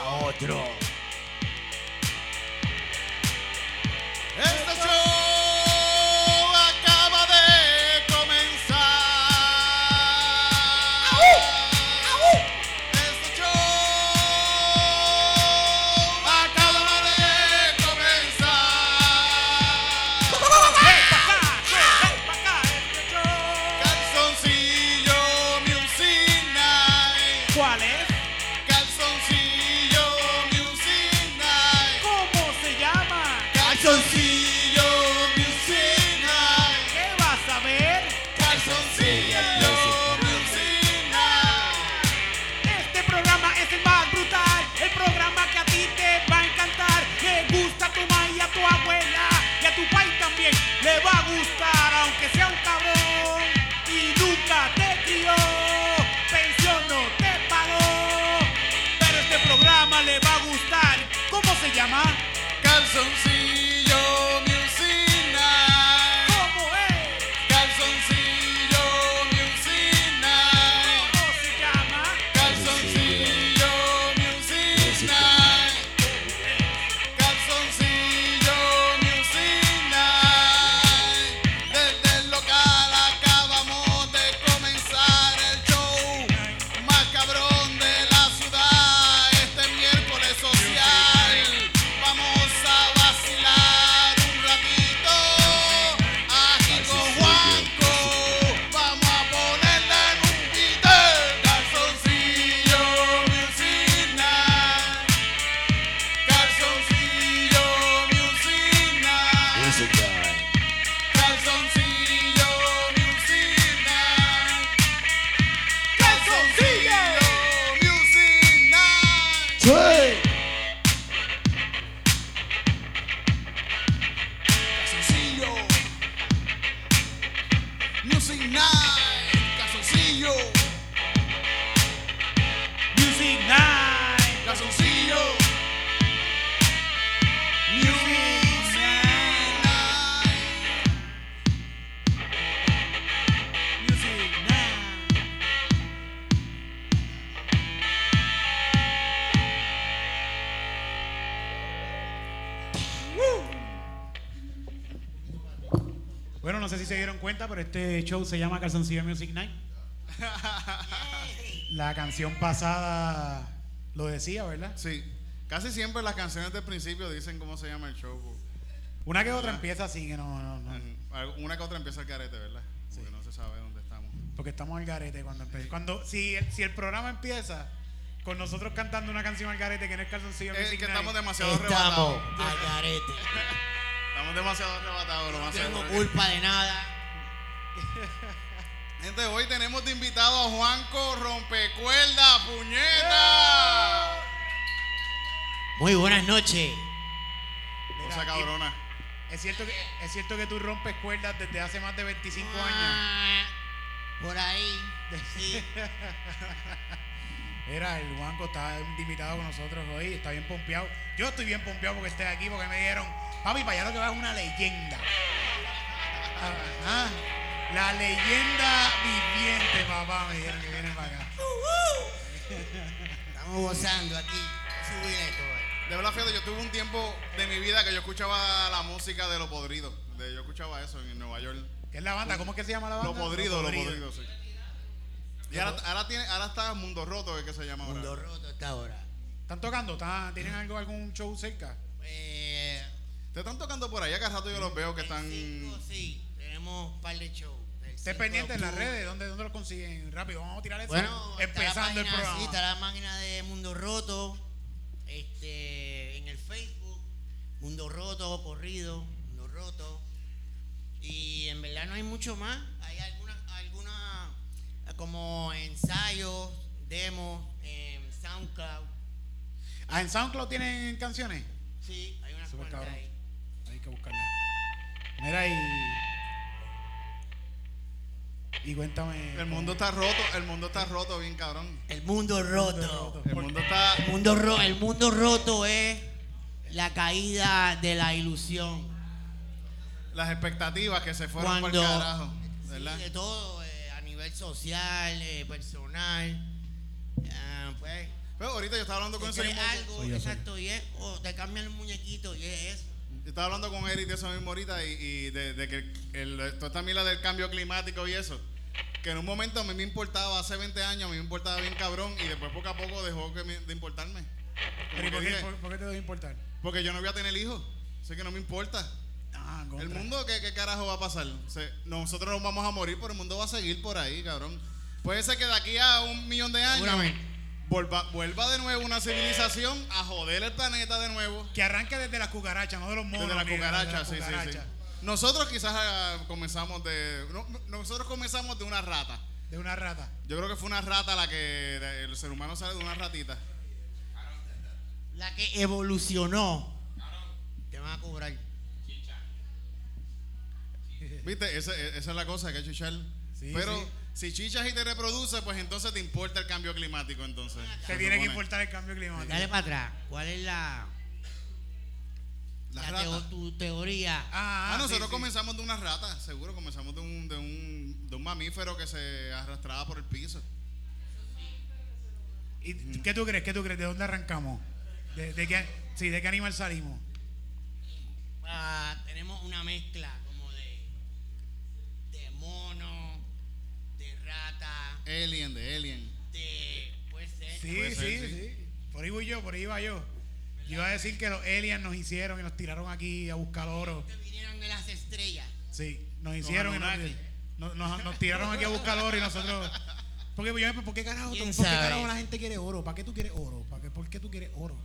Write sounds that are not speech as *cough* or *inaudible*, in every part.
pa' otro. Cuenta, pero este show se llama Calzoncillo Music Night. *laughs* La canción pasada lo decía, ¿verdad? Sí. Casi siempre las canciones del principio dicen cómo se llama el show. Una que otra empieza así, que no, no, no. Una que otra empieza el carete, ¿verdad? Porque no se sabe dónde estamos. Porque estamos al garete cuando empieza. Cuando, si, si el programa empieza con nosotros cantando una canción al garete que no es Calzoncillo Es que Night, estamos demasiado Estamos arrebatados. al garete. *laughs* Estamos demasiado arrebatados, lo No tengo culpa de nada. *laughs* Gente, hoy tenemos de invitado a Juanco Rompecuerda, puñeta. Muy buenas noches. Cosa cabrona. Es cierto, que, es cierto que tú rompes cuerdas desde hace más de 25 años. Ah, Por ahí. Sí. *laughs* Era el Juanco está invitado con nosotros hoy, está bien pompeado. Yo estoy bien pompeado porque esté aquí, porque me dieron, papi, para allá lo que va es una leyenda. *laughs* Ajá. La leyenda viviente, papá, me dijeron que viene para acá. Estamos gozando aquí. De verdad, fíjate, yo tuve un tiempo de mi vida que yo escuchaba la música de Lo Podrido. De- yo escuchaba eso en Nueva York. ¿Qué es la banda? ¿Cómo es que se llama la banda? Lo Podrido, Lo Podrido, sí. Y ahora, ahora, tiene, ahora está Mundo Roto, es que se llama ahora. Mundo roto hasta ahora. ¿Están tocando? ¿Están- ¿Tienen algo, algún show cerca? Eh, Te están tocando por ahí, acá rato yo los veo que están... cinco, sí, tenemos un par de shows. El Esté 5 pendiente en las redes. ¿Dónde, ¿Dónde lo consiguen? Rápido, vamos a tirar eso. Bueno, está empezando la el página, programa. Sí, está la máquina de Mundo Roto. Este, en el Facebook. Mundo Roto, corrido. Mundo Roto. Y en verdad no hay mucho más. Hay algunas, algunas como ensayos, demos, en SoundCloud. Ah, ¿en SoundCloud tienen canciones? Sí, hay unas cuantas ahí. Hay que buscarla. Mira y. Y cuéntame. El mundo está roto, el mundo está roto bien cabrón. El mundo roto. El mundo está... El mundo, ro- el mundo roto es la caída de la ilusión. Las expectativas que se fueron por el carajo, sí, ¿verdad? de todo, eh, a nivel social, eh, personal. Ah, pues, Pero ahorita, yo estaba hablando con ese algo, exacto, y es, o te cambian el muñequito y es eso. Estaba hablando con Eric de eso mismo ahorita y, y de, de que el, toda esta mila del cambio climático y eso. Que en un momento a mí me importaba, hace 20 años, a mí me importaba bien cabrón y después poco a poco dejó que me- de importarme. Pero ¿y Como por qué, por, por qué te debe importar? Porque yo no voy a tener hijos, así que no me importa. Ah. El mundo, ¿qué, qué carajo va a pasar? O sea, nosotros nos vamos a morir, pero el mundo va a seguir por ahí, cabrón. Puede ser que de aquí a un millón de años Seguramente. Vuelva, vuelva de nuevo una civilización a joder el planeta de nuevo. Que arranque desde las cucarachas, no de los monos. Desde la cucaracha, sí, sí. Nosotros quizás ah, comenzamos de. no- no- nosotros comenzamos de una rata. De una rata. Yo creo que fue una rata la que. el ser humano sale de una ratita. La que evolucionó. Te van a cobrar. ¿Viste? Esa, esa es la cosa que hay que chichar. Sí, Pero sí. Si chichas y te reproduces, pues entonces te importa el cambio climático. Entonces. Te se tiene que importar el cambio climático. Dale para atrás. ¿Cuál es la, la teo- ratas. tu teoría? Ah, Ah, sí, nosotros sí. comenzamos de una rata, seguro. Comenzamos de un, de, un, de un mamífero que se arrastraba por el piso. ¿Y qué tú crees? ¿Qué tú crees? ¿De dónde arrancamos? ¿De, de qué, sí, ¿de qué animal salimos? Ah, tenemos una mezcla como de, de mono, de rata, Alien, de Alien. de. Puede ser. Sí, Puede sí, ser, sí, sí. Por ahí voy yo, por ahí iba yo. Yo iba a decir que los aliens nos hicieron y nos tiraron aquí a buscar oro. Que vinieron de las estrellas. Sí, nos hicieron y nos, Anunnaki. nos, nos- nos tiraron aquí a buscar oro y nosotros. Porque yo ¿por qué carajo, ¿Quién ¿por qué carajo la gente quiere oro? ¿Para qué tú quieres oro? ¿Para qué, ¿Por qué tú quieres oro?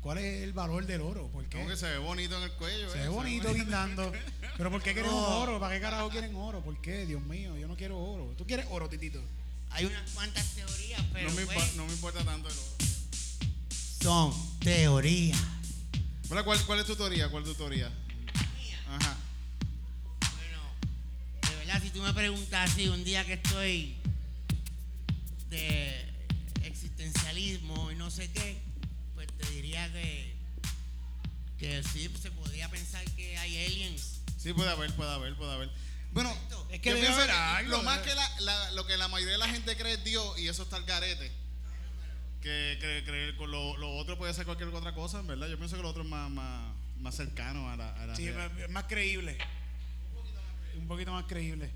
¿Cuál es el valor del oro? ¿Por qué? Como que se ve bonito en el cuello. Se eh, ve bonito guindando. Pero ¿por qué quieren No. oro? ¿Para qué carajo quieren oro? ¿Por qué? Dios mío, yo no quiero oro. ¿Tú quieres oro, titito? Hay unas cuantas teorías, pero No me, pues, no me importa tanto el oro. son teorías. Bueno, ¿Cuál, ¿Cuál es tu teoría? ¿Cuál es tu teoría? Ajá. Bueno, de verdad, si tú me preguntas así un día que estoy de existencialismo y no sé qué, te diría que, que sí se podría pensar que hay aliens. Sí, puede haber, puede haber, puede haber. Bueno, Es que yo debe pienso haber que algo, lo más que la, la- lo que la mayoría de la gente cree es Dios y eso está al garete. Que creer creer con lo, lo otro puede ser cualquier otra cosa, en verdad. Yo pienso que lo otro es más, más, más cercano a la, a la Sí, realidad. más, más creíble. Un poquito más creíble.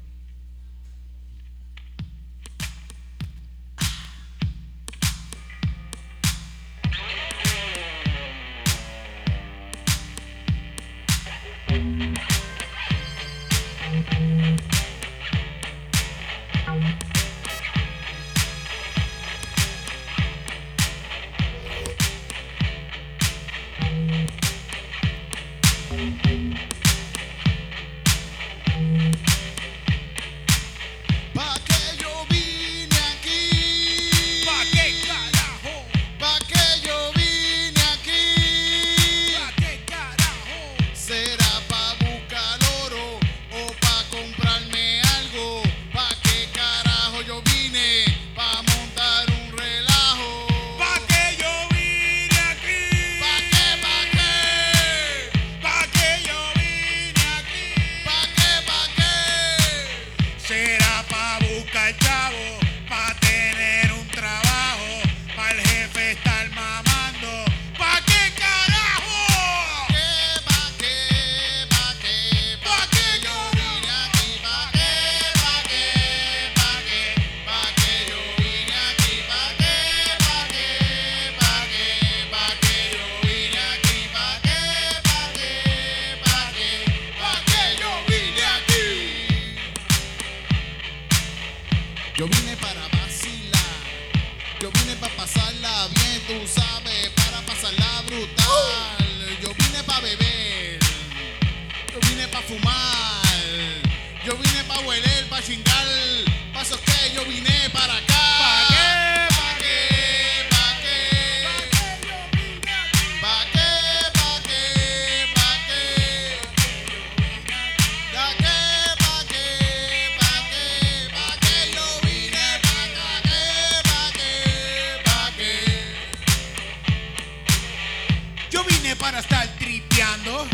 Yo vine para estar tripeando.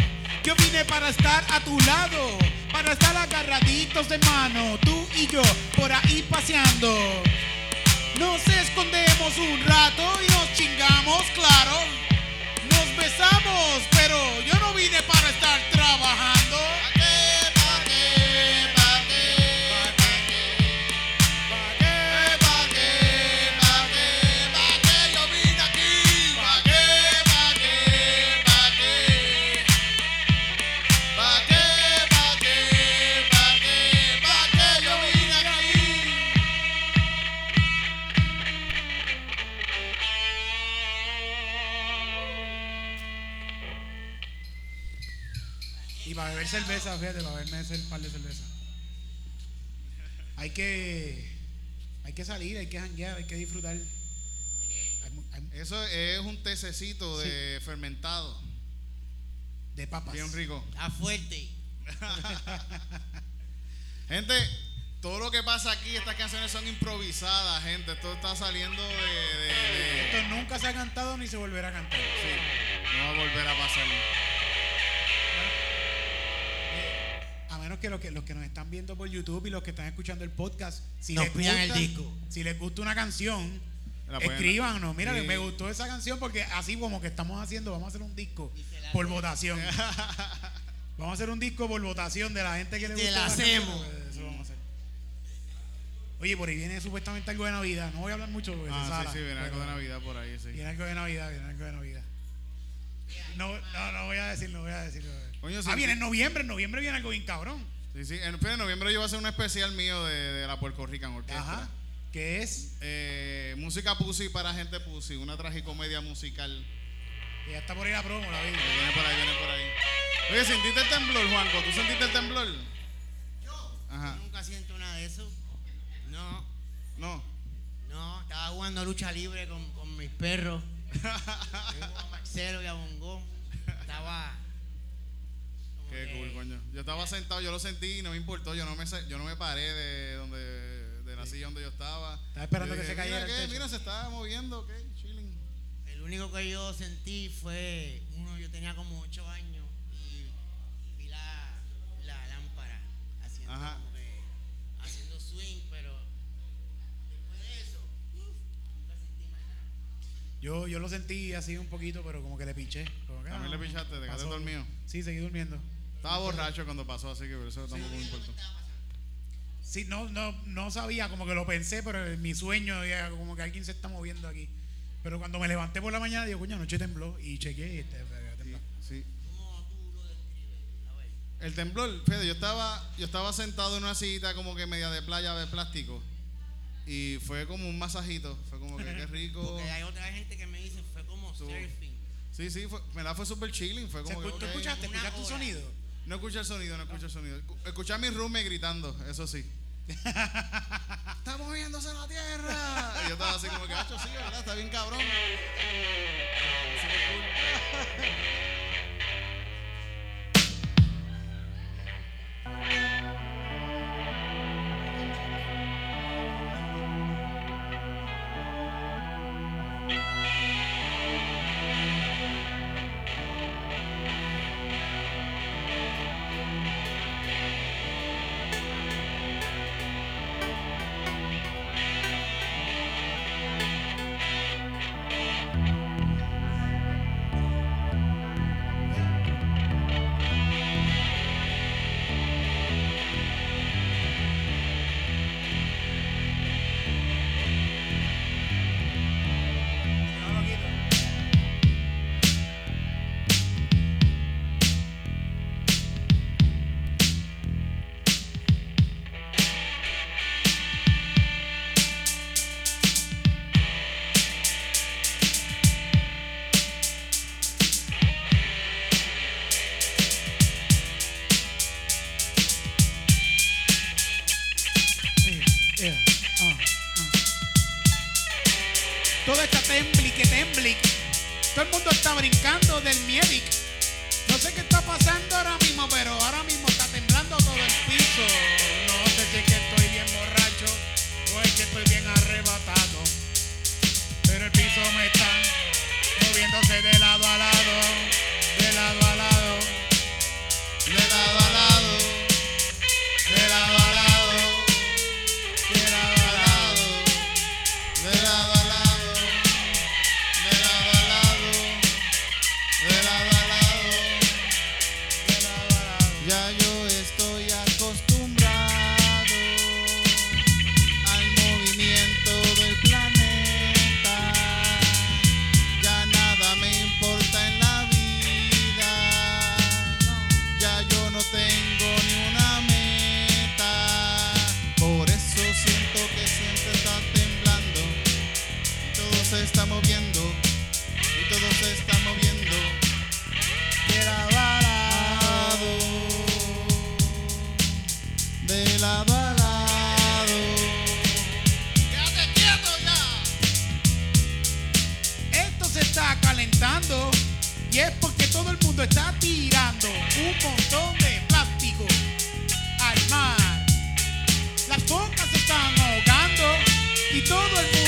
Yo vine para estar a tu lado. Para estar agarraditos de mano. Tú y yo por ahí paseando. Nos escondemos un rato y nos chingamos, claro. Nos besamos, pero yo no vine para estar trabajando. Cerveza, fíjate, para ese par de cerveza. Hay que, hay que salir, hay que janguear, hay que disfrutar. Hay mu- hay- Eso es un tececito de fermentado, de papas. bien rico. Está fuerte. *laughs* Gente, todo lo que pasa aquí, estas canciones son improvisadas, gente. Esto está saliendo de. de- de- Esto nunca se ha cantado ni se volverá a cantar. sí, no va a volver a pasar. Menos que los, que los que nos están viendo por YouTube y los que están escuchando el podcast, si Nos les pidan gusta, el disco. si les gusta una canción, La escríbanos. Mira, Sí. me gustó esa canción porque así como que estamos haciendo, vamos a hacer un disco la por votación. *laughs* vamos a hacer un disco por votación de la gente que le Te gusta. la esa canción, hacemos. Eso vamos a hacer. Oye, por ahí viene supuestamente algo de Navidad. No voy a hablar mucho porque Ah, sala, sí, sí, viene algo de Navidad por ahí, sí. Viene algo de Navidad, viene algo de Navidad. No, no, no voy a decir, no voy a decir. Coño, ah, sí, viene en noviembre, en noviembre viene algo bien cabrón. Sí, sí. En, noviembre yo voy a hacer un especial mío de, de la Puerto Rican Orquesta. Ajá. Que es, Eh, música pussy para gente pussy, una tragicomedia musical. ya está por ahí la promo, la vi. Viene por ahí, viene por ahí. Oye, ¿sentiste el temblor, Juanco? ¿Tú sentiste el temblor? Yo Ajá. nunca siento nada de eso. No, No. no. Estaba jugando lucha libre con, con mis perros. *laughs* Yo a Marcelo y a Bongo. Estaba. Como Qué que- cool, coño. Yo estaba sentado, yo lo sentí y no me importó. Yo no me, yo no me paré de donde de la silla donde yo estaba. Estaba esperando Yo que se cayera Mira, el ¿qué? techo". mira, se estaba moviendo, ok, chilling. El único que yo sentí fue uno, yo tenía como 8 años y vi la, la lámpara haciendo Ajá. como que haciendo swing, pero después de eso, uf, nunca sentí más nada. Yo, yo lo sentí así un poquito, pero como que le piché. Como que, También ah, le pichaste, te quedaste dormido. Sí, seguí durmiendo. Estaba borracho cuando pasó, así que por eso tampoco me importó. Sí, no, no, no sabía, como que lo pensé, pero en mi sueño ya como que alguien se está moviendo aquí. Pero cuando me levanté por la mañana, digo, coño, anoche tembló y chequeé y este, tembló. Sí. ¿Cómo tú lo describes? A ver. El temblor, Fede, yo estaba, yo estaba sentado en una sillita como que media de playa de plástico. Y fue como un masajito. Fue como que qué rico. *laughs* Porque hay otra gente que me dice fue como surfing. Sí, sí, fue, me la fue súper chilling. Fue ¿Se como que. ¿Tú escuchaste, escuchaste un sonido? No escuché el sonido, no escuché el sonido. Escu- Escuché a mi roommate gritando, eso sí. *laughs* ¡Está moviéndose la tierra! Y yo estaba así como que, hacho, sí, ¿verdad? Está bien cabrón. *laughs* brincando del miedic. Y es porque todo el mundo está tirando un montón de plástico al mar. Las focas se están ahogando y todo el mundo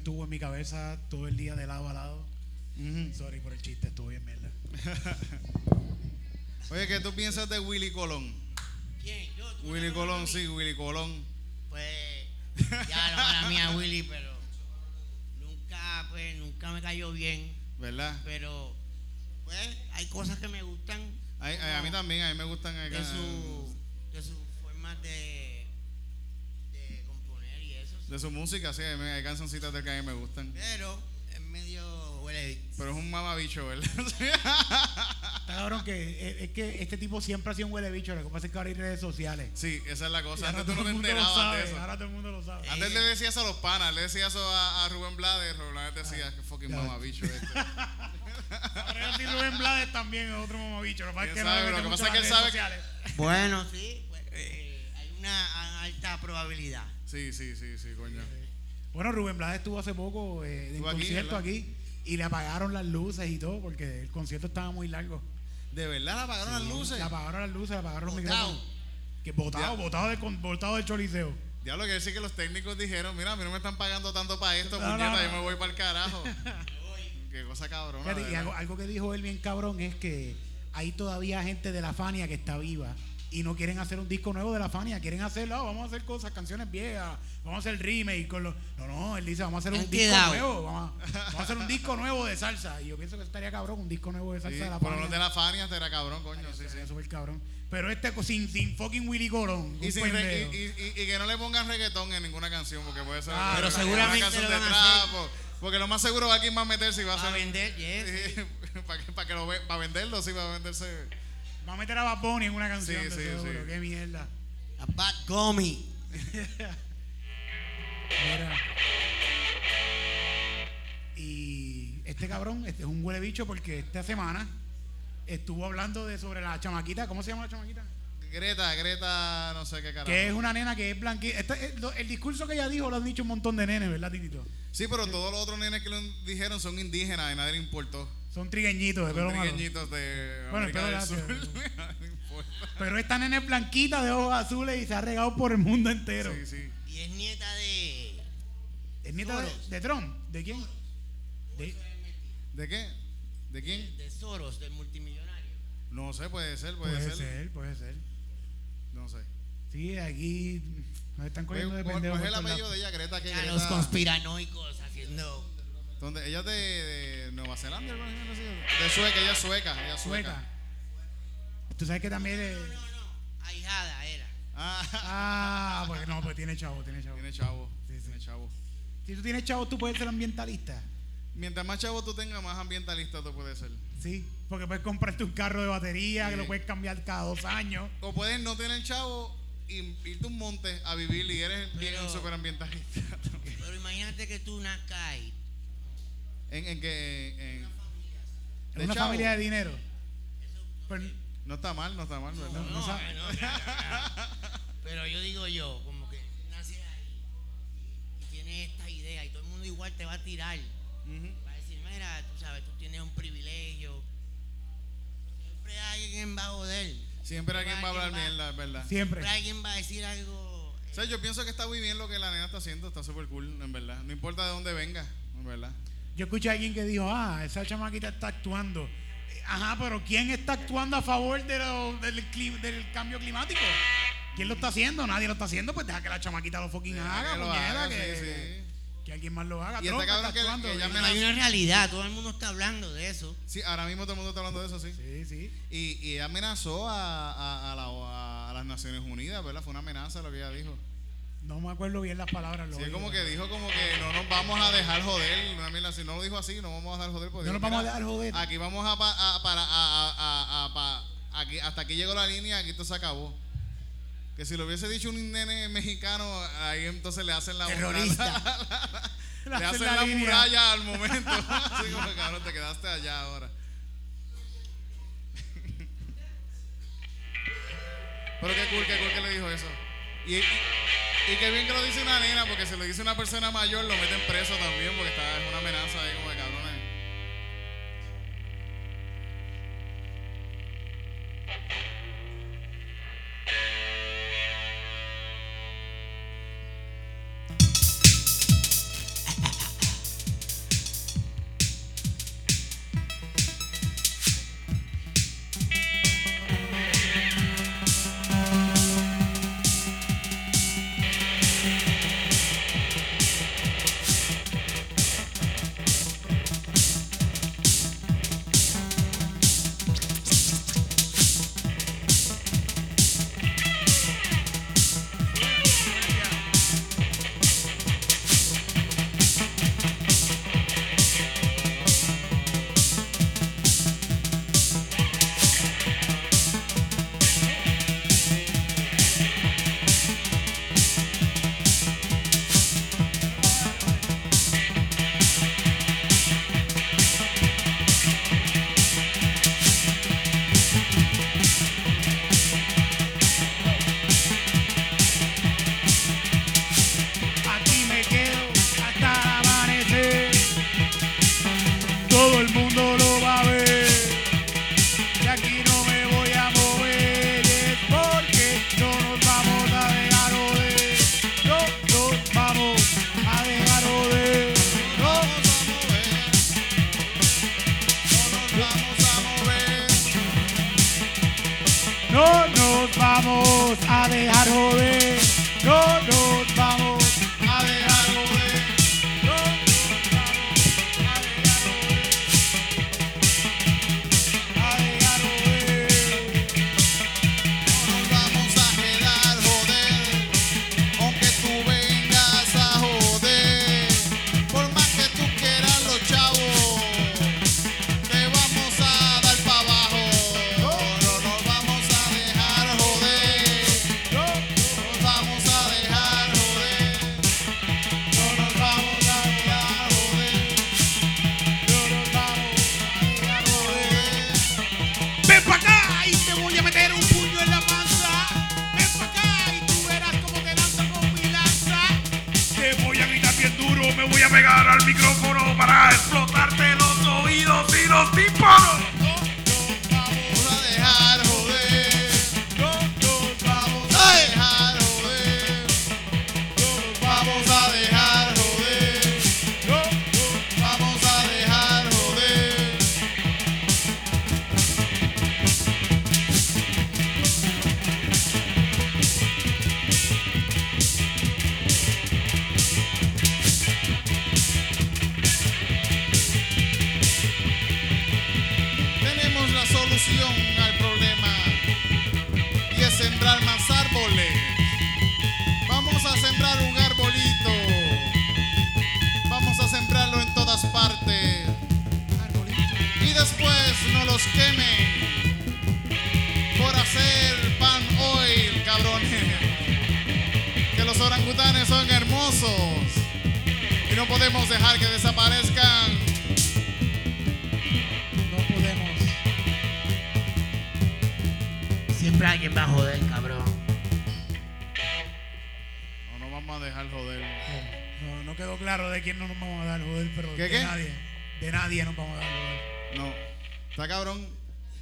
estuvo en mi cabeza todo el día de lado a lado. Sorry por el chiste, estuvo bien mierda. *laughs* Oye, ¿qué tú piensas de Willy Colón? ¿Quién? Yo. ¿Tú Willy Colón, sí? Willy Colón. Pues ya no mala mía Willy, pero nunca, pues, nunca me cayó bien. ¿Verdad? Pero, pues, hay cosas que me gustan. Ay, ay, a mí también, a mí me gustan acá. De su, de su forma de componer y eso. sí. De su música, sí, hay cancioncitas de que a mí me gustan. Pero es medio huele. Pero es un mamabicho, ¿verdad? *laughs* Está cabrón que es, es que este tipo siempre ha sido un huele bicho. Lo que pasa es que ahora hay redes sociales. sí, esa es la cosa. ahora Antes tú todo no el te mundo lo enterabas de sabe. eso. Ahora todo el mundo lo sabe. Antes le decías a los panas, le decías eso a, a Rubén Blades, Rubén Blades decía que fucking mamabicho este. *laughs* Ahora sí Rubén Blades también es otro mamabicho. Lo que pasa es que Lo que pasa es que él sabe sociales. Bueno, sí. Una alta probabilidad. Sí, sí, sí, sí, coño. Bueno, Rubén Blades estuvo hace poco eh, en aquí, concierto ¿verdad? aquí y le apagaron las luces y todo porque el concierto estaba muy largo. ¿De verdad le apagaron las luces? Le apagaron las luces, le apagaron los Botado. micrófonos. Que botado, botado, con- botado del choliseo. Diablo, quiere decir que los técnicos dijeron, mira, a mí no me están pagando tanto para esto, No, no, puñeta, no. yo me voy para el carajo. *laughs* Qué cosa cabrona. Fíjate, y algo, algo que dijo él bien cabrón es que hay todavía gente de la Fania que está viva y no quieren hacer un disco nuevo de la Fania, quieren hacerlo, "Ah, vamos a hacer cosas, canciones viejas, vamos a hacer remake con los... No, no, él dice, vamos a hacer un disco quedado. nuevo, vamos a, vamos a hacer un disco nuevo de salsa. Y yo pienso que estaría cabrón, un disco nuevo de salsa Sí, de la pero Fania. los de la Fania era cabrón, coño, sí, sí. Estaría súper cabrón. Pero este sin, sin fucking Willy Colón, Y, un sin re- pendejo. y, y- y- y que no le pongan reggaetón en ninguna canción, porque puede ser Ah, pero una seguramente canción lo de van a trap, hacer. o- porque lo más seguro va a quien va a meterse y va a Para hacer vender, yes. *laughs* para que, para que lo para venderlo, sí, para venderse. Va a meter a Bad Bunny en una canción Sí, de sí, seguro. sí. Qué mierda. A Bad Gummy. Mira. Y este cabrón, este es un huele bicho porque esta semana estuvo hablando de sobre la chamaquita, ¿cómo se llama la chamaquita? Greta, Greta, no sé qué carajo. Que es una nena que es blanquita. Este- eh, el discurso que ella dijo lo han dicho un montón de nenes, ¿verdad, Titito? Sí, pero todos los otros nenes que lo dijeron son indígenas y nadie le importó. Son trigueñitos de Son pelo malo. trigueñitos de Bueno, América pero del gracias. Sur. *laughs* No. Pero esta nena es blanquita de ojos azules y se ha regado por el mundo entero. Sí, sí. Y es nieta de. ¿Es nieta de, Soros. de Trump? ¿De quién? De- ¿De qué? ¿De quién? De Soros, del multimillonario. No sé, puede ser, puede, puede ser. ser, puede ser. No sé. Sí, aquí nos están cogiendo de pendejos. ¿Cuál es el apellido de ella, Greta? Que A Greta los conspiranoicos haciendo. ¿Dónde? Ella es de, de Nueva Zelanda, algo así. De Sueca, ella es sueca, ella es sueca. Sueca. Tú sabes que también es... No, no, no. Ahijada era. Ah, Ah, pues no, pues tiene chavo, tiene chavo. tiene chavo. Sí, sí. Tiene chavo. Si tú tienes chavo, tú puedes ser ambientalista. Mientras más chavo tú tengas, más ambientalista tú puedes ser. Sí, porque puedes comprarte un carro de batería que lo puedes cambiar cada dos años. O puedes no tener chavo y irte un monte a vivir y eres bien un superambientalista. Pero imagínate que tú nazcas ahí. ¿En, en que en, de una chavo. familia de dinero. Pero- No está mal, no está mal, ¿verdad? No, no, no, no. Pero yo digo yo, como que naces ahí y, tienes esta idea y todo el mundo igual te va a tirar. Ujú. Va a decir, mira, tú sabes, tú tienes un privilegio. Siempre alguien va a joder. Siempre alguien va a hablar mierda, ¿verdad? siempre. Siempre alguien va a decir algo. O sea, yo pienso que está muy bien lo que la nena está haciendo, está súper cool, en verdad. No importa de dónde venga, en verdad. Yo escuché a alguien que dijo, ah, esa chamaquita está actuando. Ajá, pero ¿quién está actuando a favor de lo- del, cambio climático? ¿Quién lo está haciendo? Nadie lo está haciendo, pues deja que la chamaquita lo fucking Deja haga, que lo puñeta, haga, que, sí, sí. que alguien más lo haga. Y Trump cabrón está que- actuando, que me Hay una realidad, todo el mundo está hablando de eso. Sí, ahora mismo todo el mundo está hablando de eso, sí. Sí, sí. Y, y ella amenazó a, a- a la- a las Naciones Unidas, ¿verdad? Fue una amenaza lo que ella dijo. No me acuerdo bien las palabras. lo Sí, como que dijo como que no nos vamos a dejar joder. Mierda así. no lo dijo así, no vamos a dejar joder. porque No nos vamos a "Mira, dejar joder". Aquí vamos a, pa- a- para, a, aquí, hasta aquí llegó la línea, aquí esto se acabó. Que si lo hubiese dicho un nene mexicano, ahí entonces le hacen la Terrorista. *laughs* le hacen la, línea. muralla al momento. *laughs* Así como cabrón, te quedaste allá ahora. *laughs* Pero qué cool, qué cool que le dijo eso. Y, y, y qué bien que lo dice una nena, porque si lo dice una persona mayor, lo meten preso también, porque está, es una amenaza ahí como orangutanes son hermosos y no podemos dejar que desaparezcan. No podemos. Siempre alguien va a joder, cabrón. No nos vamos a dejar joder. No, no quedó claro de quién no nos vamos a dar joder, pero ¿Qué, de qué? nadie. De nadie nos vamos a dar joder. No. Está cabrón.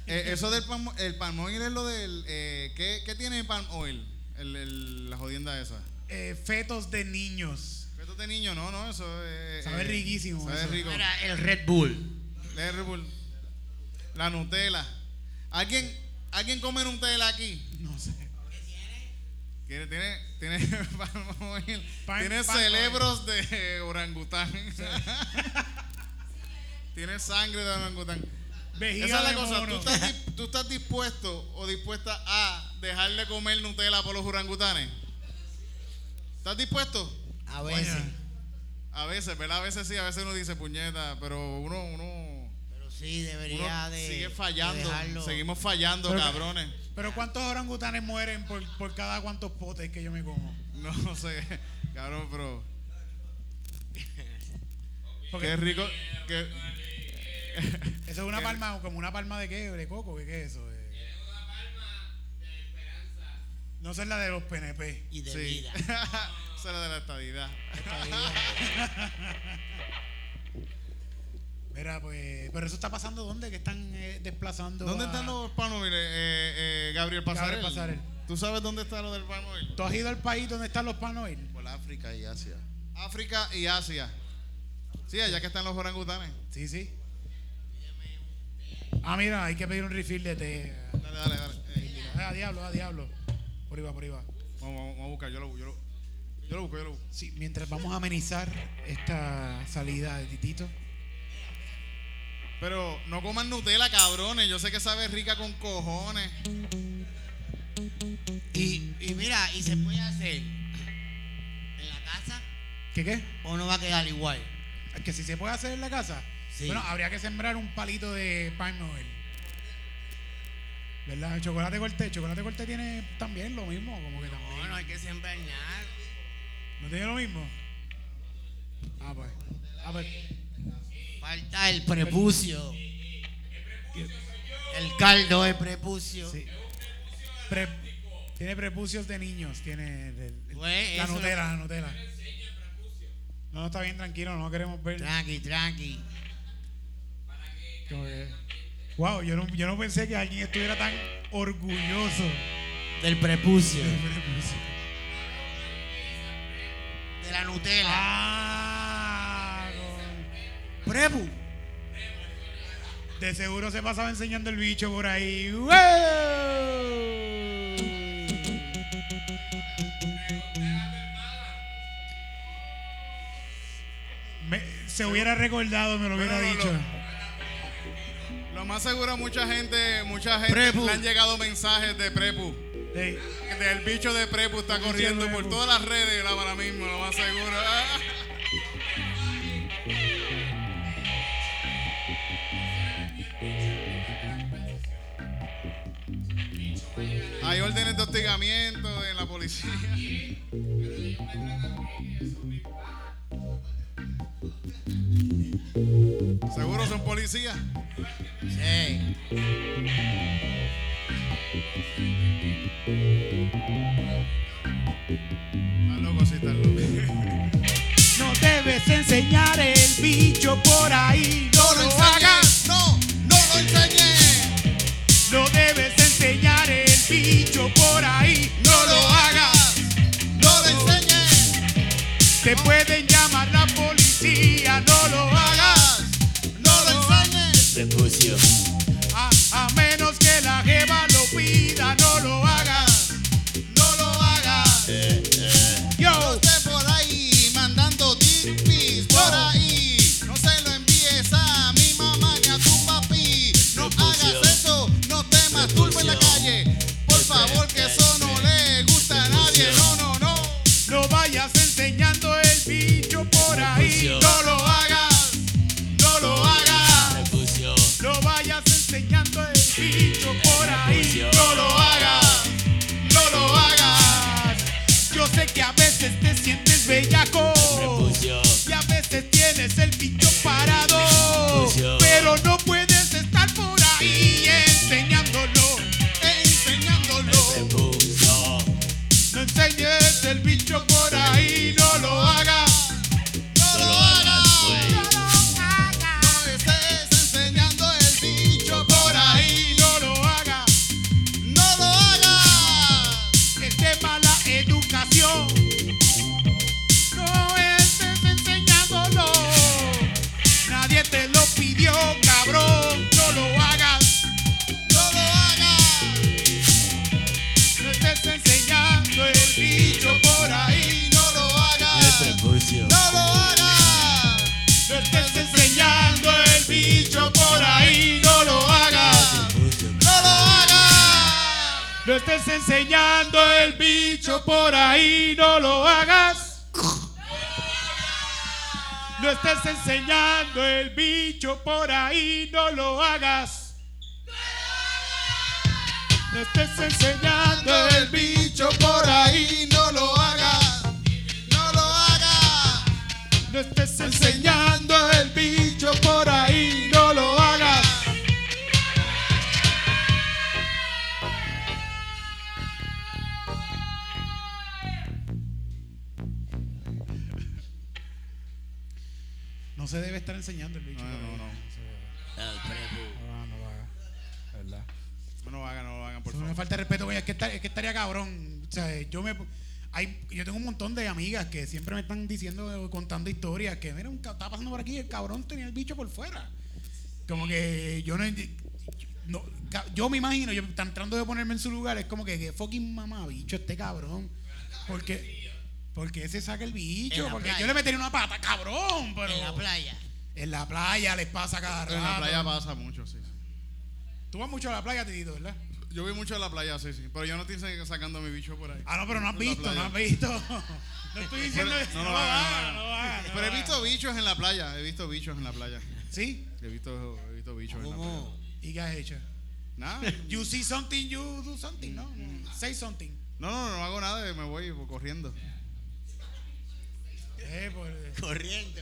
Eh, eso del palm, el palm oil es lo del. eh, ¿qué, ¿Qué tiene el palm oil? El- el- la jodienda esa. Eh, fetos de niños. Fetos de niño, no, no, eso es. Sabe riquísimo Sabe eso. rico. Era el Red Bull. La Red Bull. La Nutella. ¿Alguien, ¿Alguien come Nutella aquí? No sé. Tiene, tiene, *laughs* tiene, tiene oil. cerebros de orangután. *laughs* tiene sangre de orangután. Vejiga Esa es la de cosa. ¿Tú estás, tú estás dispuesto o dispuesta a dejarle comer Nutella por los orangutanes? ¿Estás dispuesto? A veces. A veces, ¿verdad? A veces sí, a veces uno dice puñeta, pero uno, uno, Pero sí, debería uno de. sigue fallando. Seguimos fallando, Pero- cabrones. Pero ¿cuántos orangutanes mueren por, por cada cuantos potes que yo me como? No sé, *laughs* cabrón, pero *laughs* Porque qué rico. Que, eso es una *laughs* palma, como una palma de qué, de coco, ¿qué, qué es eso? Eh, No sé la de los PNP. Y de sí. vida. *laughs* Esa era de la estadidad. *laughs* Mira, pues, pero eso está pasando ¿dónde? Que están eh, desplazando. ¿Dónde a- están los palmoviles, eh, eh, Gabriel Pasarel? Gabriel Pasarel. ¿Tú sabes dónde está lo del palmoil? ¿Tú has ido al país donde están los panoil? Por África y Asia. África y Asia. Sí, allá que están los orangutanes. Sí, sí. Ah, mira, hay que pedir un refill de té. Dale, dale, dale. Eh, Eh, a diablo, a diablo. Por ahí va, por ahí va. vamos, vamos, vamos a buscar, yo lo, yo lo, yo lo busco, yo lo busco. Sí, mientras vamos a amenizar esta salida de Titito. Pero no coman Nutella, cabrones. Yo sé que sabe rica con cojones. Y, y mira, y se puede hacer en la casa ¿Qué qué? o no va a quedar igual. Que si se puede hacer en la casa. Sí. Bueno, habría que sembrar un palito de palm oil. ¿Verdad? El chocolate corté. El chocolate corté tiene también lo mismo, como que también. No, no hay que sembrar nada. ¿No tiene lo mismo? Ah, pues. Ah, pues. Falta el prepucio. El caldo de prepucio. Sí. Pre- tiene prepucios de niños. Tiene el- el- Pues, la Nutella, la Nutella. No, no, está bien, tranquilo, no queremos ver. Tranqui, tranqui. como que- Wow, yo no, yo no pensé que alguien estuviera tan orgulloso Del prepucio. del prepucio. De la Nutella. Ah, con- Prepu. de seguro se pasaba enseñando el bicho por ahí. ¡Wow! Me- se hubiera recordado, me lo hubiera dicho. Lo- más seguro, mucha gente, mucha gente Prepu. le han llegado mensajes de Prepu. Ey, Del bicho de Prepu está El corriendo por todas las redes ahora mismo, lo más seguro. *laughs* Hay órdenes de hostigamiento en la policía. Seguro son policías. Sí. No debes enseñar el bicho por ahí. No lo hagas. No, no lo enseñes. No debes enseñar el bicho por ahí. No lo hagas. No lo enseñes. Te pueden estés enseñando el bicho por ahí, no lo hagas. No estés enseñando el bicho por ahí, no lo hagas. No estés enseñando el bicho por ahí, no lo hagas. No lo hagas. no estés enseñando el bicho por ahí, se debe estar enseñando el bicho. No, no, no. El prepu. No, no lo haga. ¿Verdad? No lo hagan, no lo hagan, por Eso me favor. falta de respeto, güey. Es que, es que estaría cabrón. O sea, yo me. Hay, yo tengo un montón de amigas que siempre me están diciendo, contando historias que, mira, un, estaba pasando por aquí y el cabrón tenía el bicho por fuera. Como que yo no. no, yo me imagino, yo están tratando de ponerme en su lugar, es como que, que fucking mamá, bicho, este cabrón. Porque. Porque ese saca el bicho. Porque playa. yo le metería una pata, cabrón. Pero En la playa. En la playa les pasa cada rato. En la playa pasa mucho, sí. sí. Tú vas mucho a la playa, Titito, ¿verdad? Yo voy mucho a la playa, sí, sí. Pero yo no estoy sa- sacando mi bicho por ahí. Ah, no, pero no has visto, no has visto. *laughs* No estoy diciendo Pero- eso. no No no no lo lo hagas. no Pero he visto bichos en la playa. He visto bichos en la playa. ¿Sí? He visto, he visto bichos en la playa. ¿Cómo? ¿Y qué has hecho? Nada. You see something, you do something, ¿no? Say something. No, no, no hago nada. Me voy corriendo. Eh, Corriendo.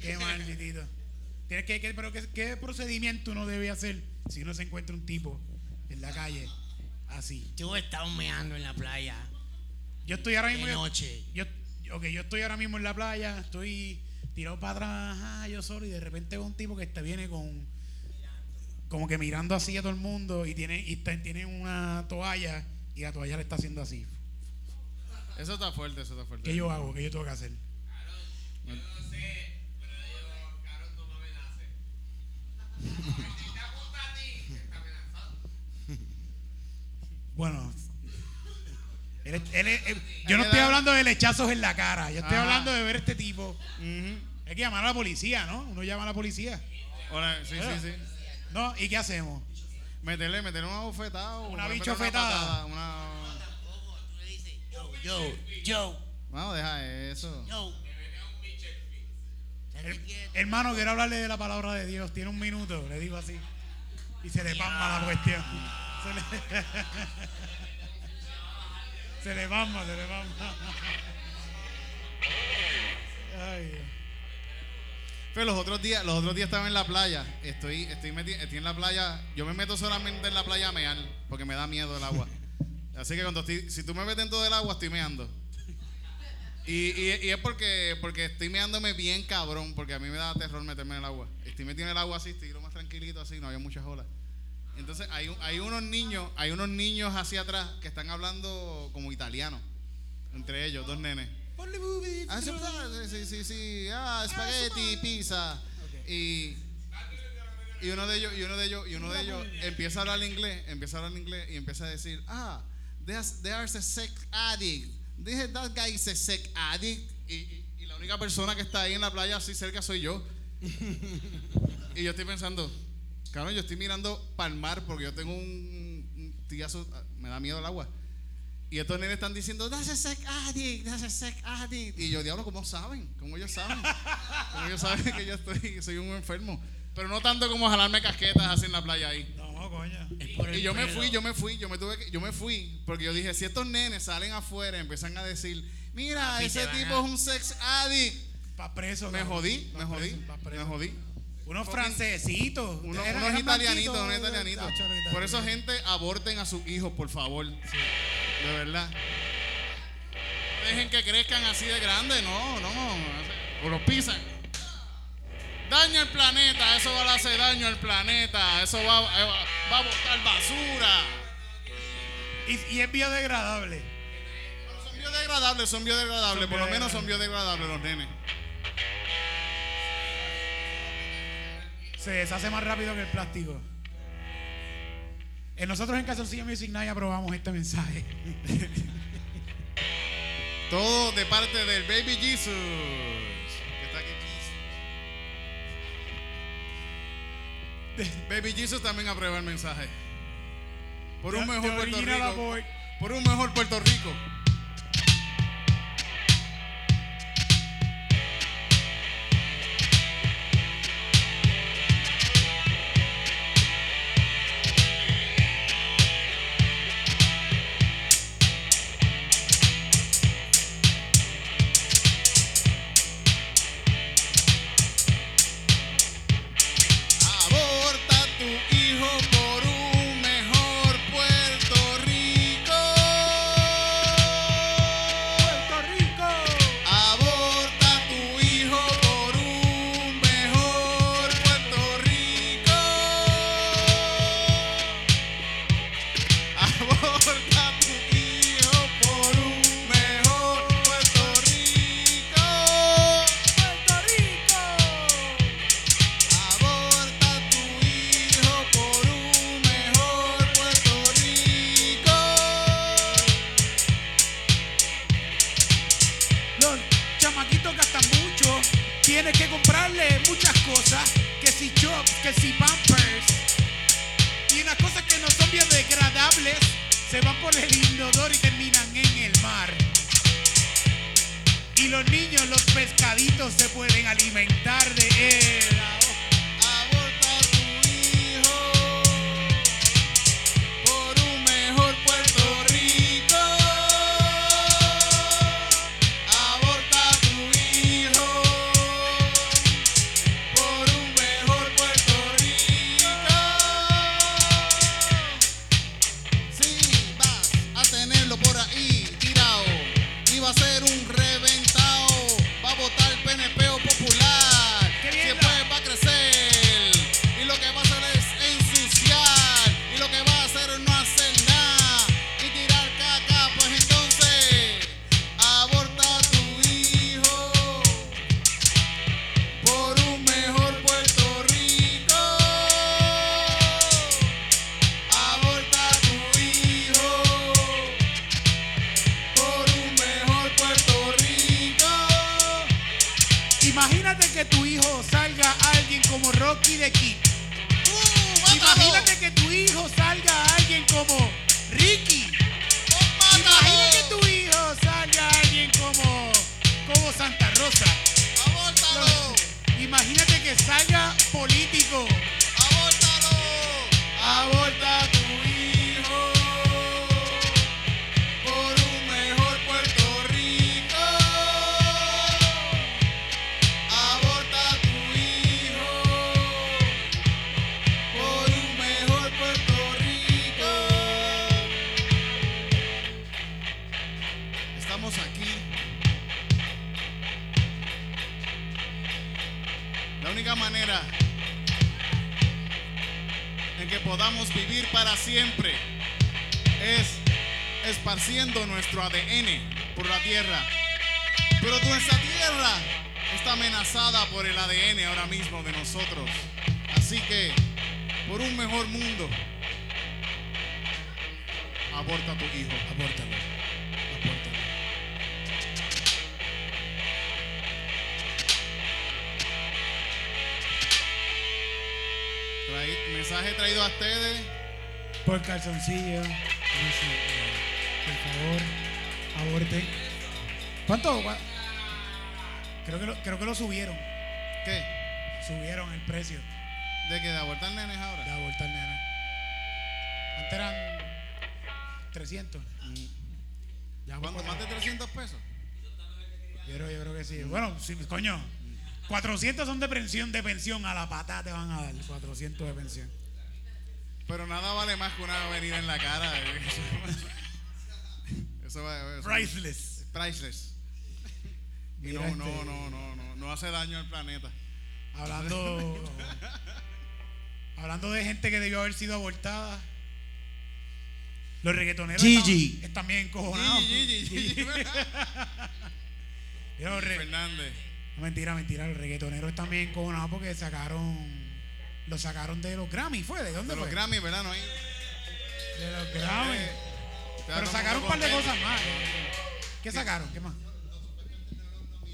Qué mal, Titito. Tienes que, que- pero ¿qué, ¿qué procedimiento uno debe hacer si uno se encuentra un tipo en la calle así? Tú estás meando en la playa. Yo estoy ahora mismo. De noche. Yo, ok, yo estoy ahora mismo en la playa, estoy tirado para atrás, ajá, yo solo, y de repente veo un tipo que está, viene con. Como que mirando así a todo el mundo y tiene, y está- tiene una toalla y la toalla le está haciendo así. Eso está fuerte, eso está fuerte. ¿Qué yo hago? ¿Qué yo tengo que hacer? Bueno, él es- él es- él- yo no estoy hablando de lechazos en la cara, yo estoy Ajá. hablando de ver este tipo. Ujú. Hay que llamar a la policía, ¿no? Uno llama a la policía. Ahora, sí, sí, sí. ¿No? ¿Y qué hacemos? Meterle, meterle una bofetada. Una bichofetada. patada, Una... Yo, yo, yo, Vamos, deja eso. yo. Quieto. Hermano, quiero hablarle de la palabra de Dios. Tiene un minuto, le digo así. Y se le pasma la cuestión. Se le, *laughs* se le se le pasma. Ay. Pero los otros días, los otros días estaba en la playa. Estoy, estoy, meti- estoy en la playa. Yo me meto solamente en la playa a mear porque me da miedo el agua. Así que cuando estoy, si tú me metes dentro del agua, estoy meando. Y, y- y es porque, porque estoy meándome bien cabrón, porque a mí me da terror meterme en el agua. Estoy metido en el agua así, estoy lo más tranquilito así, no había muchas olas. Entonces hay, hay unos niños, hay unos niños hacia atrás que están hablando como italiano. Entre ellos, dos nenes. Ah, sí, sí, sí, sí, ah, espagueti, pizza. Y, y uno de ellos, y uno de ellos, y uno de ellos empieza a hablar inglés, empieza a hablar inglés y empieza a decir, ah, there's, there's a sex addict. Dije, that guy is a sex addict. Y, y- la única persona que está ahí en la playa así cerca soy yo. y yo estoy pensando, cabrón, yo estoy mirando para el mar porque yo tengo un, un tiazo, me da miedo el agua. Y estos nenes están diciendo, that's a sex addict, that's a sex addict. Y yo, diablo, ¿cómo saben? ¿Cómo ellos saben? ¿Cómo ellos saben que yo estoy, soy un enfermo? Pero no tanto como jalarme casquetas así en la playa ahí. No, coño. Y yo me fui, yo me fui, yo me tuve que, yo me fui, porque yo dije, si estos nenes salen afuera y empiezan a decir, mira, Papi, ese tipo a- es un sex addict, Va preso. me jodí, me jodí, me jodí. Unos francesitos. Unos, italianitos, unos italianitos. Por eso, gente, aborten a sus hijos, por favor. De verdad. No Dejen que crezcan así de grande, no, no. O los pisan. Daño el planeta, eso va a hacer daño al planeta, eso va, eh, va a botar basura. Y, y es biodegradable. Pero son biodegradables, son biodegradables, Son por lo menos son biodegradables. los nenes. Se deshace más rápido que el plástico. Nosotros en Calzoncillo Music Night aprobamos este mensaje. Todo de parte del Baby Jesus. Baby Jesus también aprueba el mensaje. Por un mejor Puerto Rico. Por un mejor Puerto Rico. ADN por la tierra. Pero nuestra tierra está amenazada por el ADN ahora mismo de nosotros. Así que, por un mejor mundo, aborta a tu hijo. Abórtalo. Abórtalo. Traí- mensaje traído a ustedes. Por calzoncillo. Por favor, aborten. ¿Cuánto? Creo que, lo, creo que lo subieron. ¿Qué? Subieron el precio. ¿De qué? ¿De abortar nenes De ahora? abortar nena. Antes eran 300. Ya por ¿Cuánto? ¿Más de 300 pesos? Yo creo, yo creo que sí. Bueno, sí, coño. 400 son de pensión, de pensión. A la patada te van a dar 400 de pensión. Pero nada vale más que una avenida en la cara. *laughs* Eso va. Eso, Priceless. priceless. *laughs* Y Mira no, este- no, no, no, no, no hace daño al planeta. Hablando. hablando de gente que debió haber sido abortada. Los reggaetoneros Gigi. están, están bien encojonados. Gigi, Gigi, Gigi. *laughs* Re- Fernández. No, mentira, mentira. Los reggaetoneros están bien encojonados porque sacaron. Lo sacaron de los Grammy, ¿fue? ¿De dónde De los? Grammy, ¿verdad? No hay. De los Grammy. Pero sacaron un par de cosas más. ¿Qué sacaron? ¿Qué más?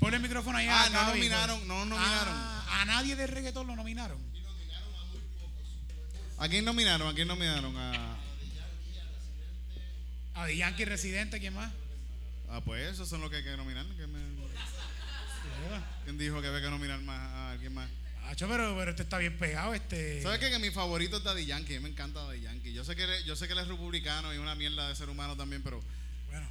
Ponle el micrófono ahí Ah, no nominaron, no nominaron. Ah, a nadie de reggaetón lo nominaron. ¿A quién nominaron? ¿A quién nominaron? A... A The Yankee Residente, ¿quién más? Ah, pues esos son los que hay que nominar. ¿Quién, me- quién dijo que había que nominar más a alguien más? Hacho, pero, pero este está bien pegado, este. ¿Sabes qué? Que mi favorito es Daddy Yankee. Me encanta Daddy Yankee. Yo sé que él, yo sé que él es republicano y una mierda de ser humano también, pero. Bueno.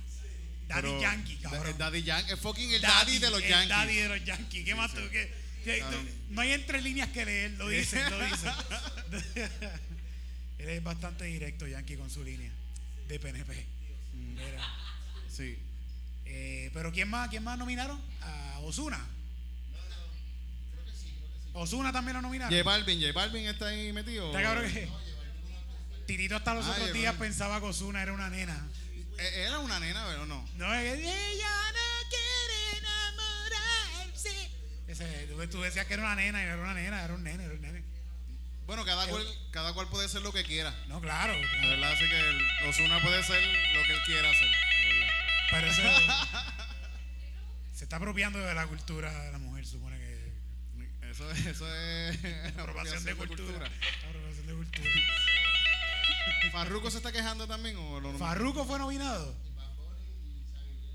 Daddy pero- Yankee, cabrón. el Daddy Yankee. Es fucking el daddy, de los el Yankees. Daddy de los Yankees. ¿Qué más tú? ¿Qué- qué- Cabrón. no hay entre líneas que leer, lo dicen, lo dicen. *laughs* *laughs* Él es bastante directo, Yankee, con su línea de PNP. Mm. Mira. Sí. Eh, pero ¿quién más, quién más nominaron? A Osuna. Osuna también lo nominaron. J Balvin, J Balvin está ahí metido. Está cabrón que Tirito hasta los Ah, otros J días Balvin. pensaba que Osuna era una nena. Eh, Era una nena, pero no. No, es que ella no quiere enamorarse. Ese, tú, tú decías que era una nena y era una nena, era un nene, era un nene. Bueno, cada cual, cada cual puede ser lo que quiera. No, claro. Claro. verdad, así que Ozuna puede ser lo que él quiera hacer. Pero eso *laughs* se está apropiando de la cultura de la mujer, supone que. Eso, eso es *laughs* Apropiación de cultura. Apropiación de cultura. ¿Farruko se está quejando también o lo Farruko fue nominado.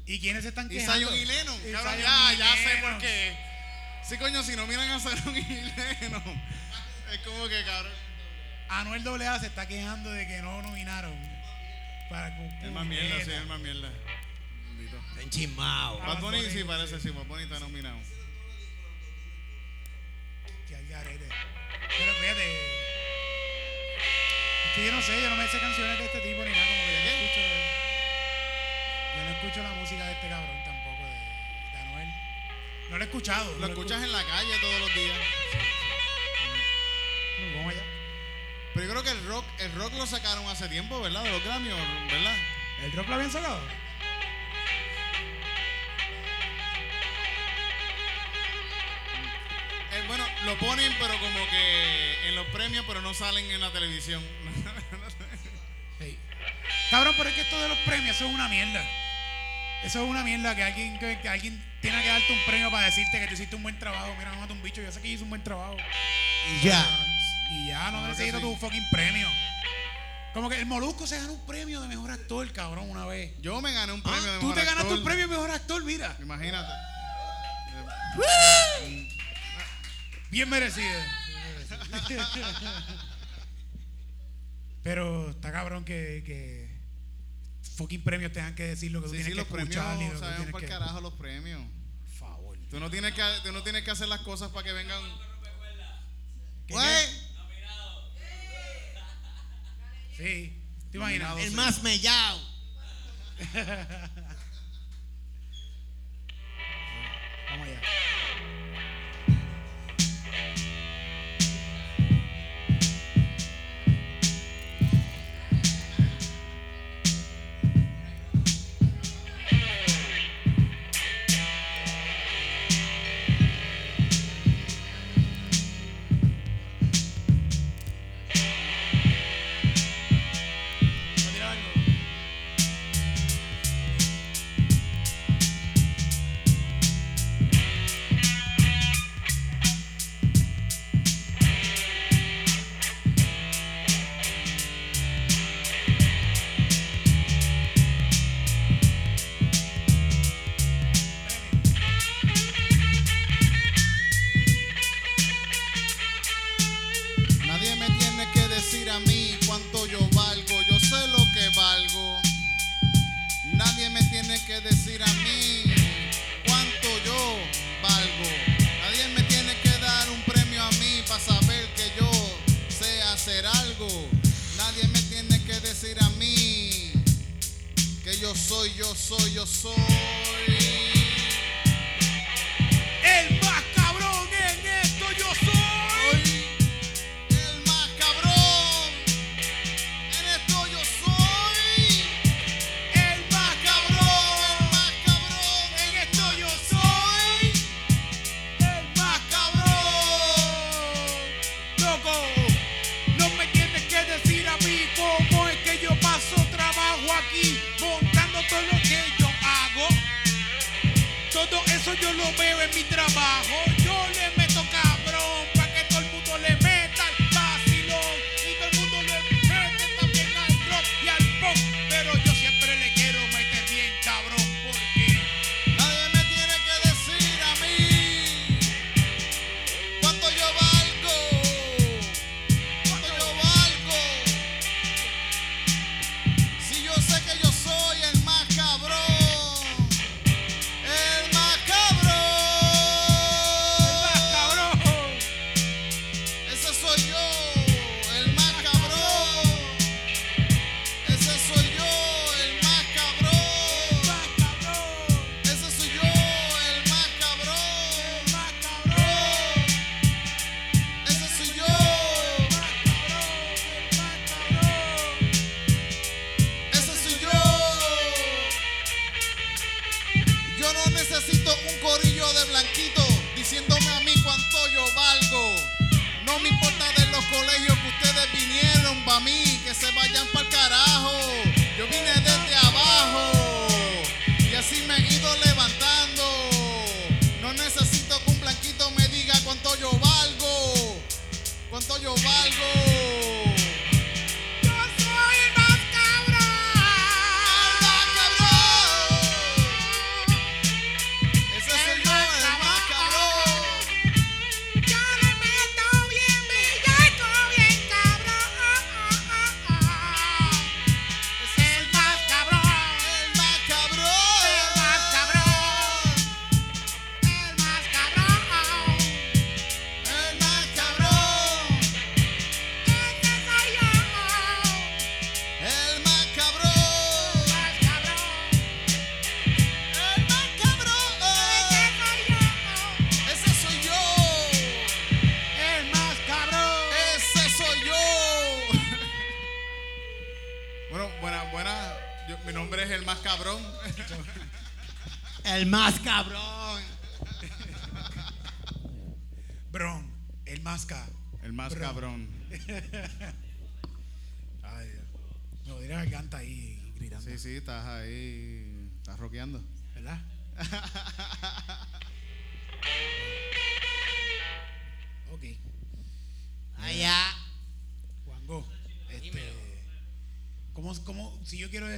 ¿Y quiénes se están Y quejando? Zion y Lennon. Y cabrón, Zion ya, ya sé por qué. Sí, coño, si no miran a Zion y Lennon. Es como que, cabrón. Anuel AA se está quejando de que no nominaron. Para Es más mierda, sí, es más mierda. Bendito. Enchismado. Bad Bunny Bunny, sí parece, sí, Bad Bunny está nominado. Garete. Pero fíjate. Es que yo no sé, yo no me sé canciones de este tipo ni nada, como que yo no escucho. Yo no escucho la música de este cabrón tampoco, de, de Anuel. No lo he escuchado. no Lo escuchas en la calle todos los días. Vamos allá. Pero yo creo que el rock, el rock lo sacaron hace tiempo, ¿verdad? De los Grammy, ¿verdad? ¿El rock lo habían sacado? Lo ponen, pero como que en los premios, pero no salen en la televisión. *laughs* Sí. Cabrón, pero es que esto de los premios, eso es una mierda. Eso es una mierda que alguien, que, que alguien tiene que darte un premio para decirte que tú hiciste un buen trabajo. Mira, no mata un bicho, yo sé que hice un buen trabajo. Y ya. Y ya, no necesito sí. tu fucking premio. Como que el Molusco se ganó un premio de mejor actor, cabrón, una vez. Yo me gané un premio de Ah, Tú mejor te ganaste actor. un premio de mejor actor, mira. Imagínate. Bien merecido. Pero está cabrón que, que fucking premios tengan que decir lo que tú Sí, sí, tienes los que premios escuchar y tú saben tienes para que... el carajo los premios. Por favor. Tú no tienes que, tú no tienes que hacer las cosas para que vengan. ¿Qué, Güey, Sí. ¿Te imaginas? El más mellao. *laughs* Vamos allá.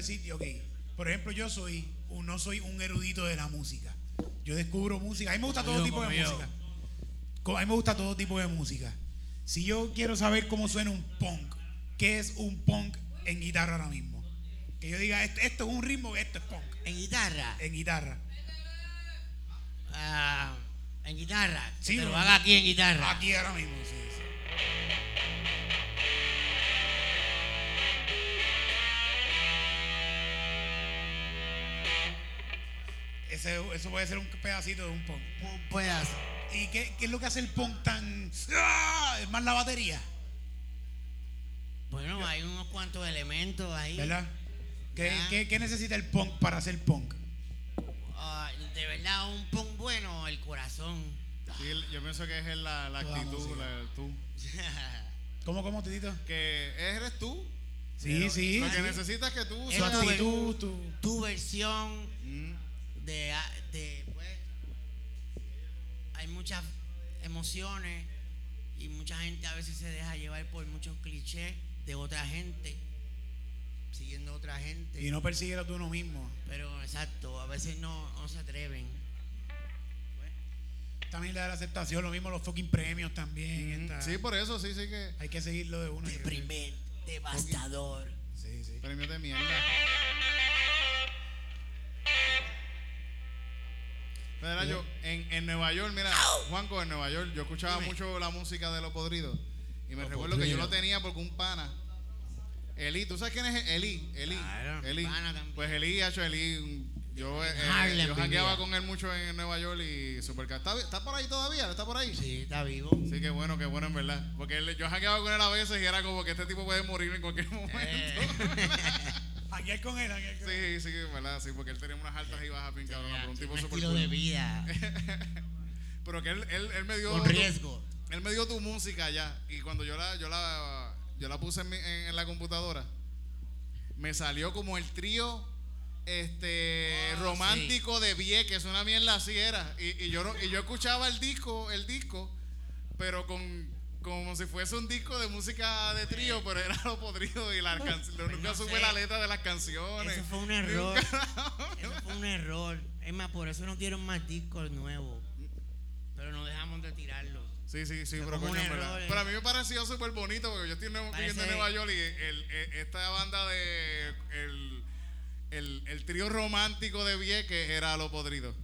Si yo quiero decir, ok, por ejemplo, yo soy, un- no soy un erudito de la música. Yo descubro música. A mí me gusta todo yo, tipo de yo. música. A mí me gusta todo tipo de música. Si yo quiero saber cómo suena un punk, ¿qué es un punk en guitarra ahora mismo? Que yo diga, esto, esto es un ritmo, esto es punk, En guitarra. en guitarra. Ah, en guitarra. Sí, lo haga aquí en guitarra. Aquí ahora mismo, sí, Ese- eso puede ser un pedacito de un punk. Un pedazo. ¿Y qué, qué es lo que hace el punk tan... ¡Ah! Es más la batería, Bueno, hay unos cuantos elementos ahí. ¿verdad? ¿Qué, Ah. qué- qué necesita el punk para hacer punk? Ah, de verdad, un punk bueno, el corazón. Sí, yo pienso que es la, actitud, la, tú. *laughs* ¿Cómo, cómo, Titito? Que eres tú. Sí, sí. Lo que sí. necesitas es que tú tu actitud, tu... tu versión Mm. De, de pues, hay muchas emociones y mucha gente a veces se deja llevar por muchos clichés de otra gente, siguiendo a otra gente. Y no persigue a tú uno mismo. Pero exacto, a veces no, no se atreven. También le da la aceptación, lo mismo los fucking premios también. Mm, Sí, por eso, sí, sí que. Hay que seguirlo de uno. Deprimente, devastador. Sí, sí. Premios de mierda. Mira, yo, en, en Nueva York, mira, Juanco, en Nueva York, yo escuchaba Dime. mucho la música de Los Podridos. Y me Los recuerdo que yo lo tenía porque un pana, Eli, ¿tú sabes quién es Eli? Eli, Claro, Eli. Pues Eli, hecho Eli, Yo, eh, Harlem yo vivía. con él mucho en Nueva York y super ¿Está, ¿Está por ahí todavía? ¿Está por ahí? Sí, está vivo. Sí, qué bueno, qué bueno en verdad. Porque él- yo jangueaba con él a veces y era como que este tipo puede morir en cualquier *laughs* momento. Eh, *laughs* Aquí hay con él, aquí hay con él. Sí, sí, verdad, sí, porque él tenía unas altas y bajas bien cabrón, pero un tipo un super estilo cool. de vida. *laughs* Pero que él, él, él me dio Con tu- riesgo. él me dio tu música ya y cuando yo la yo la yo la puse en, mi- en- en la computadora me salió como el trío este Ah, romántico de Vieques, una mierda así era y, y yo no- y yo escuchaba el disco, el disco, pero con como si fuese un disco de música de trío, pero era lo podrido y la canción. *laughs* Pues nunca no supe sé. la letra de las canciones. Eso fue un error. Eso fue un error. Es más, por eso no dieron más discos nuevos. Pero no dejamos de tirarlos. Sí, sí, sí, pero coño, error, verdad. eh. Pero a mí me pareció súper bonito porque yo estoy en- viviendo en Nueva York y el- el- esta banda de el, el, el trío romántico de Vieques era lo podrido.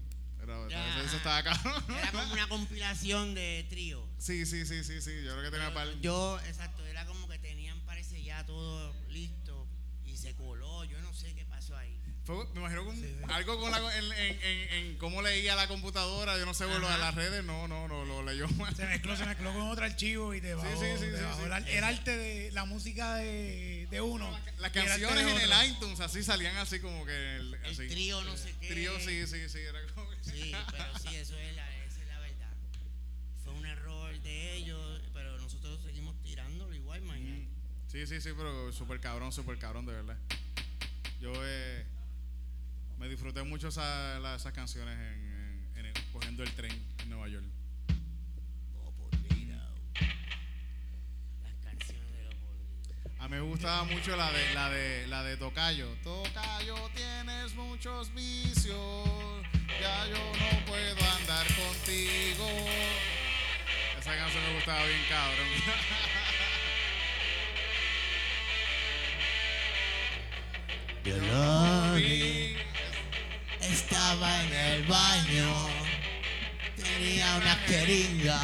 Era, Ya. eso, estaba cabrón. *laughs* Era como una compilación de trío. Sí, sí, sí, sí, sí. Yo creo que tenía par. Yo, exacto, era como que tenían, parece ya todo listo y se coló. Yo no sé qué pasó ahí. Fue- me imagino que un- algo con la, en, en, en, en cómo leía la computadora. Yo no sé, lo de las redes, no, no, no, lo leyó mal. Se mezcló, se mezcló con otro archivo y te bajó, sí, sí, te sí, bajó sí. el, ar- el arte de la música de, de uno. Las canciones en el iTunes así salían así como que el, trío no sé qué. Trío, sí, sí, sí. Era como que- Sí, *laughs* pero sí, eso es la, esa es la verdad. Fue un error de ellos, pero nosotros seguimos tirándolo igual, imagínate. Sí, sí, sí, pero súper cabrón, súper cabrón, de verdad. Yo eh, me disfruté mucho esa- la- esas canciones en, en- en el- cogiendo el tren en Nueva York. Lo podrido. Las canciones de lo podrido. A mí me gustaba mucho la de la de la de Tocayo. Tocayo, tienes muchos vicios. Ya yo no puedo andar contigo. Esa canción me gustaba bien cabrón. Yo lo vi, estaba en el baño, tenía una jeringa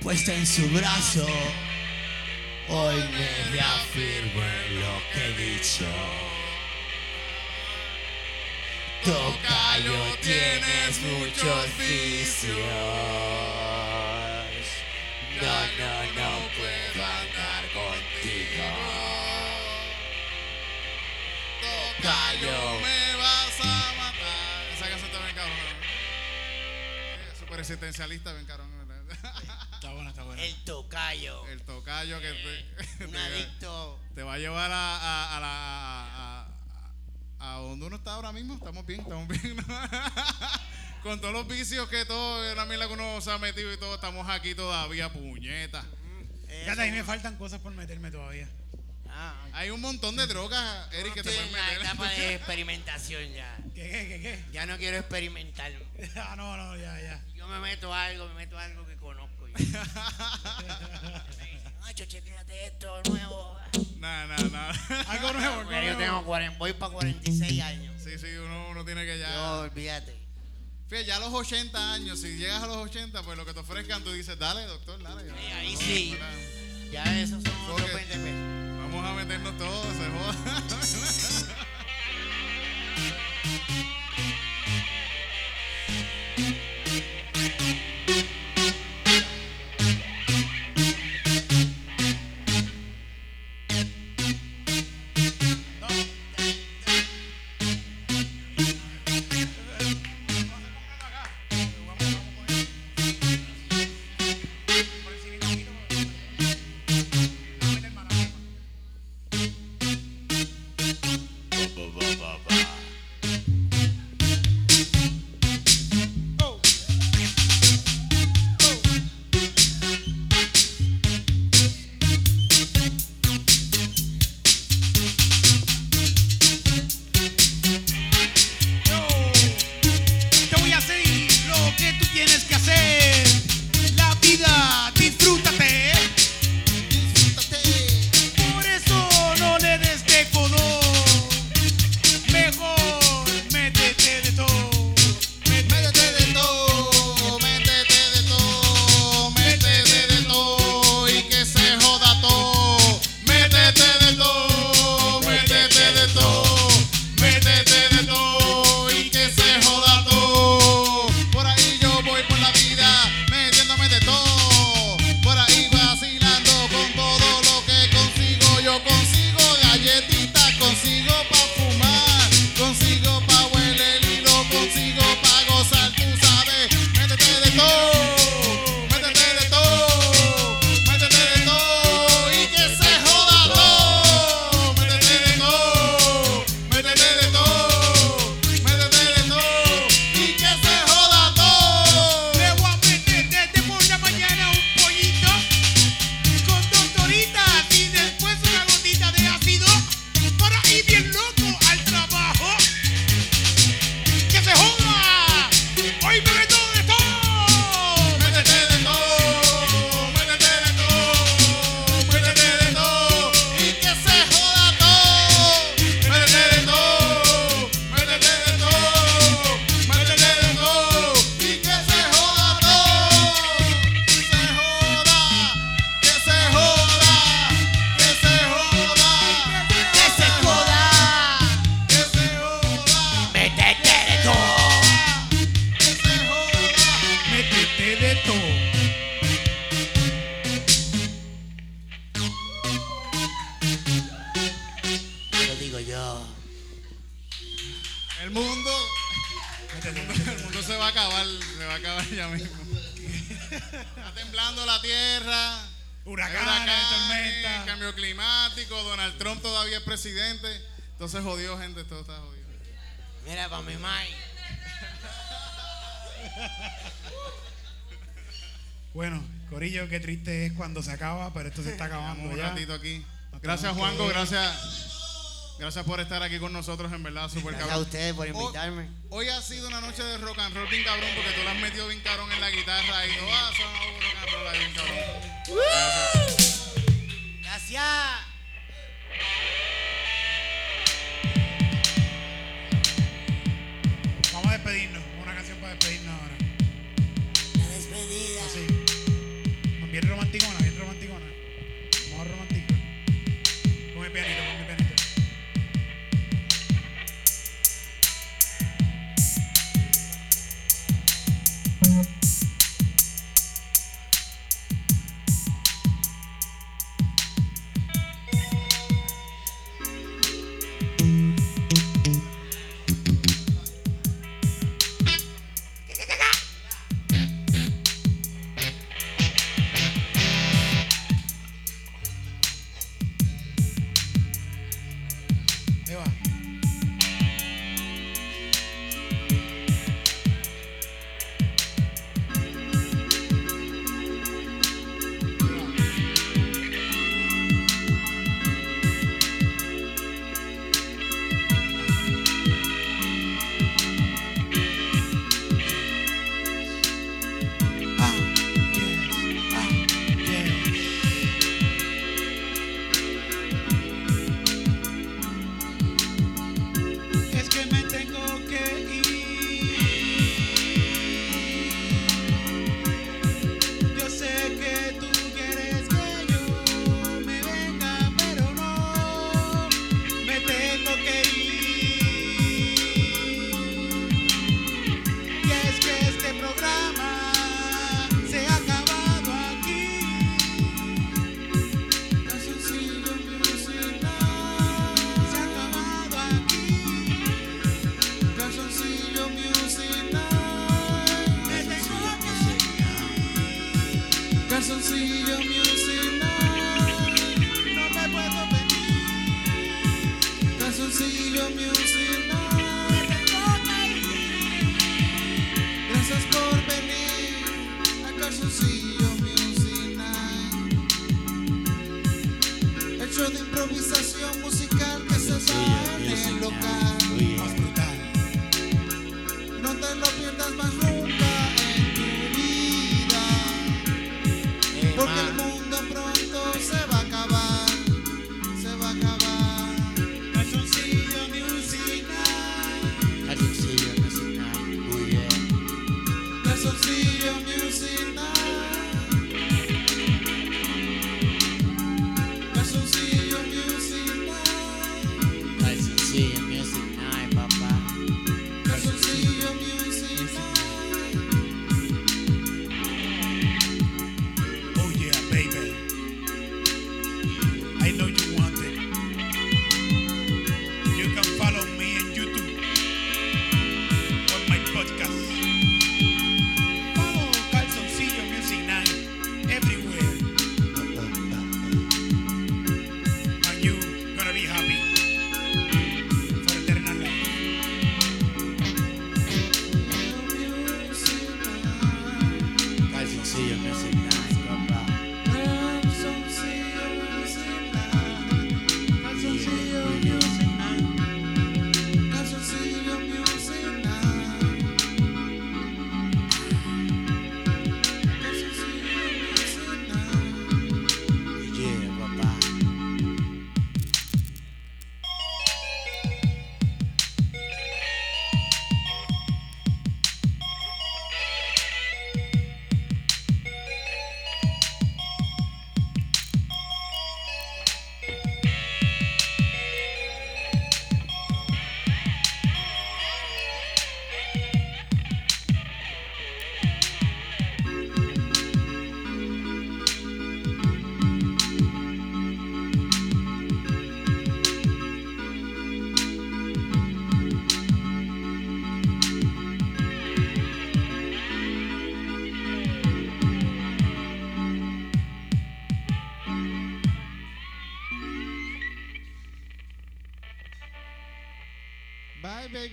puesta en su brazo. Hoy me reafirmo en lo que he dicho. Tocayo, tienes muchos vicios. Eh, Súper existencialista, bien. ¿verdad? *laughs* Está buena, está buena. El tocayo. El tocayo que te, *laughs* Un te- adicto. te va a llevar a, a, a la. A, a- a donde uno está ahora mismo. Estamos bien, estamos bien. ¿no? *laughs* Con todos los vicios que todo, la mierda que uno se ha metido y todo, estamos aquí todavía, puñeta. Fíjate, ahí me faltan cosas por meterme todavía. Ah, Hay un montón de drogas, Eric, que te pueden en la etapa de meter. *laughs* experimentación ya. ¿Qué, qué, qué, qué? Ya no quiero experimentar. *laughs* Ah, no, no, ya, ya. Yo me meto algo, me meto algo que conozco. ya. *laughs* Macho, chequéate esto nuevo. Nada, nada, nada. Algo nuevo, algo yo nuevo. tengo 40, voy para 46 años. Sí, sí, uno, uno tiene que ya. Yo, olvídate. Fíjate, ya a los 80 años, si llegas a los 80, pues lo que te ofrezcan, tú dices, dale, doctor, dale. Y ahí No, sí. Ya esos son otros Ok. 20 pesos. Vamos a meternos todos, se joda. *laughs* Esto se jodió, gente. Esto está jodido. Mira para mi Mike. Bueno, Corillo, qué triste es cuando se acaba, pero esto se está acabando. Un ratito aquí. Gracias, Juanco. Gracias. Gracias por estar aquí con nosotros, en verdad, super gracias cabrón. a ustedes por invitarme. Hoy, ha sido una noche de rock and roll bien cabrón, porque tú lo has metido bien cabrón en la guitarra y ah, no Ah, son rock and roll bien cabrón. Gracias. gracias. despedirnos, una canción para despedirnos.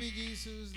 Ay, baby Jesus,